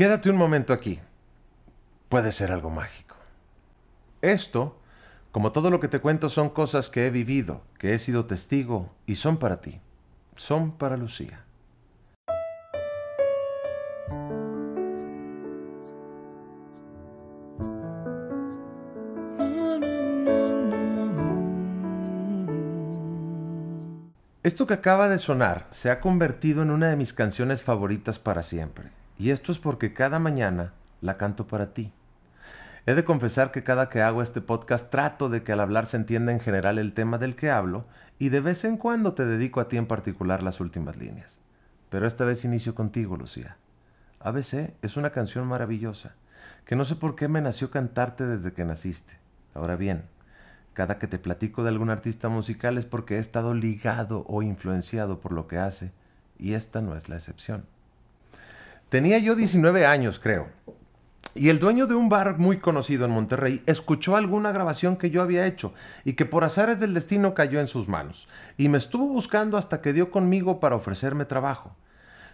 Quédate un momento aquí. Puede ser algo mágico. Esto, como todo lo que te cuento, son cosas que he vivido, que he sido testigo y son para ti. Son para Lucía. Esto que acaba de sonar se ha convertido en una de mis canciones favoritas para siempre. Y esto es porque cada mañana la canto para ti. He de confesar que cada que hago este podcast trato de que al hablar se entienda en general el tema del que hablo y de vez en cuando te dedico a ti en particular las últimas líneas. Pero esta vez inicio contigo, Lucía. ABC es una canción maravillosa, que no sé por qué me nació cantarte desde que naciste. Ahora bien, cada que te platico de algún artista musical es porque he estado ligado o influenciado por lo que hace, y esta no es la excepción. Tenía yo 19 años, creo, y el dueño de un bar muy conocido en Monterrey escuchó alguna grabación que yo había hecho y que por azares del destino cayó en sus manos, y me estuvo buscando hasta que dio conmigo para ofrecerme trabajo.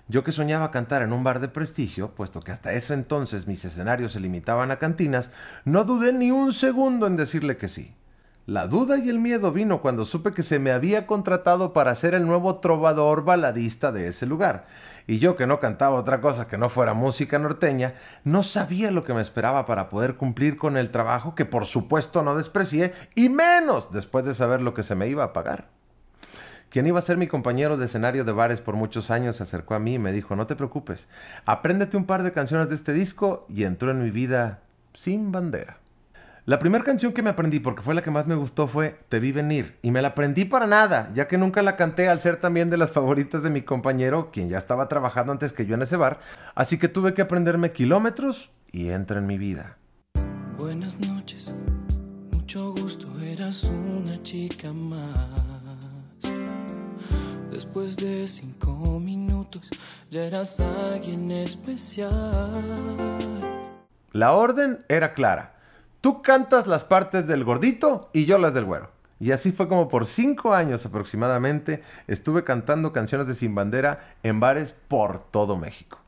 Yo que soñaba cantar en un bar de prestigio, puesto que hasta ese entonces mis escenarios se limitaban a cantinas, no dudé ni un segundo en decirle que sí. La duda y el miedo vino cuando supe que se me había contratado para ser el nuevo trovador baladista de ese lugar. Y yo que no cantaba otra cosa que no fuera música norteña, no sabía lo que me esperaba para poder cumplir con el trabajo que por supuesto no desprecié, y menos después de saber lo que se me iba a pagar. Quien iba a ser mi compañero de escenario de bares por muchos años se acercó a mí y me dijo, no te preocupes, apréndete un par de canciones de este disco y entró en mi vida sin bandera. La primera canción que me aprendí, porque fue la que más me gustó, fue Te vi venir. Y me la aprendí para nada, ya que nunca la canté al ser también de las favoritas de mi compañero, quien ya estaba trabajando antes que yo en ese bar. Así que tuve que aprenderme kilómetros y entra en mi vida. Buenas noches, mucho gusto, eras una chica más. Después de cinco minutos, ya eras alguien especial. La orden era clara Tú cantas las partes del gordito y yo las del güero. Y así fue como por cinco años aproximadamente estuve cantando canciones de Sin Bandera en bares por todo México.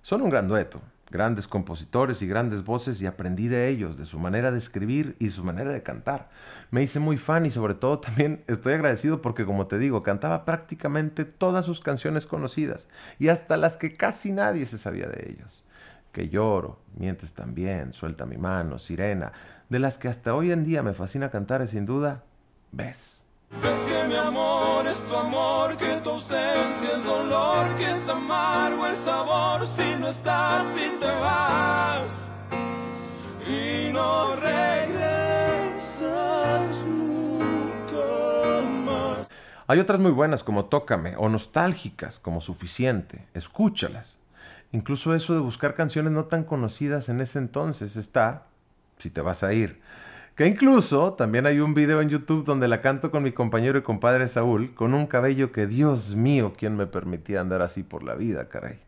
Son un gran dueto, grandes compositores y grandes voces y aprendí de ellos, de su manera de escribir y su manera de cantar. Me hice muy fan y sobre todo también estoy agradecido porque como te digo, cantaba prácticamente todas sus canciones conocidas y hasta las que casi nadie se sabía de ellos que lloro, mientes también, suelta mi mano, sirena, de las que hasta hoy en día me fascina cantar es sin duda, ves. Ves que mi amor es tu amor, que tu ausencia es dolor, que es amargo el sabor si no estás y te vas. Y no regresas nunca más. Hay otras muy buenas como Tócame o nostálgicas como Suficiente, escúchalas. Incluso eso de buscar canciones no tan conocidas en ese entonces está, si te vas a ir. Que incluso también hay un video en YouTube donde la canto con mi compañero y compadre Saúl, con un cabello que Dios mío, ¿quién me permitía andar así por la vida, caray?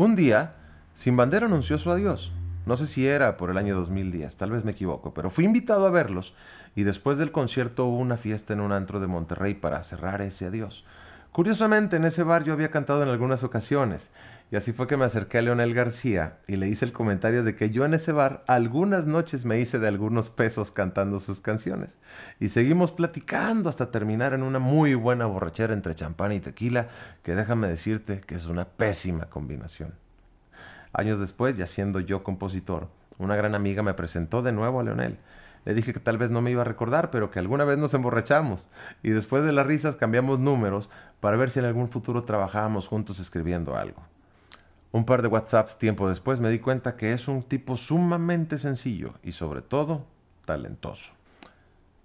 Un día, Sin Bandera anunció su adiós. No sé si era por el año 2010, tal vez me equivoco, pero fui invitado a verlos y después del concierto hubo una fiesta en un antro de Monterrey para cerrar ese adiós. Curiosamente, en ese bar yo había cantado en algunas ocasiones y así fue que me acerqué a Leonel García y le hice el comentario de que yo en ese bar algunas noches me hice de algunos pesos cantando sus canciones. Y seguimos platicando hasta terminar en una muy buena borrachera entre champán y tequila, que déjame decirte que es una pésima combinación. Años después, ya siendo yo compositor, una gran amiga me presentó de nuevo a Leonel. Le dije que tal vez no me iba a recordar, pero que alguna vez nos emborrachamos. Y después de las risas cambiamos números para ver si en algún futuro trabajábamos juntos escribiendo algo. Un par de WhatsApps tiempo después me di cuenta que es un tipo sumamente sencillo y sobre todo talentoso.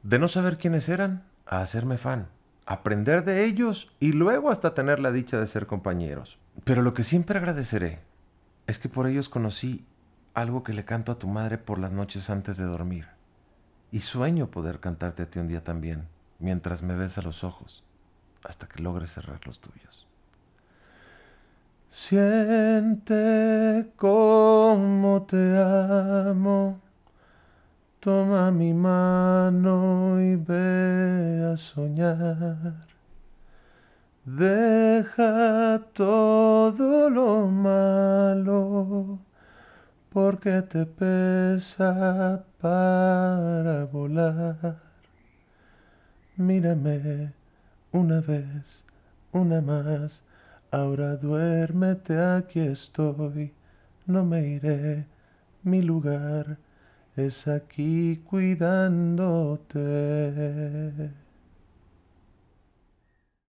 De no saber quiénes eran, a hacerme fan, aprender de ellos y luego hasta tener la dicha de ser compañeros. Pero lo que siempre agradeceré es que por ellos conocí algo que le canto a tu madre por las noches antes de dormir. Y sueño poder cantarte a ti un día también, mientras me ves a los ojos, hasta que logres cerrar los tuyos. Siente como te amo. Toma mi mano y ve a soñar. Deja todo lo malo porque te pesa para volar. Mírame una vez, una más, ahora duérmete, aquí estoy, no me iré, mi lugar es aquí cuidándote.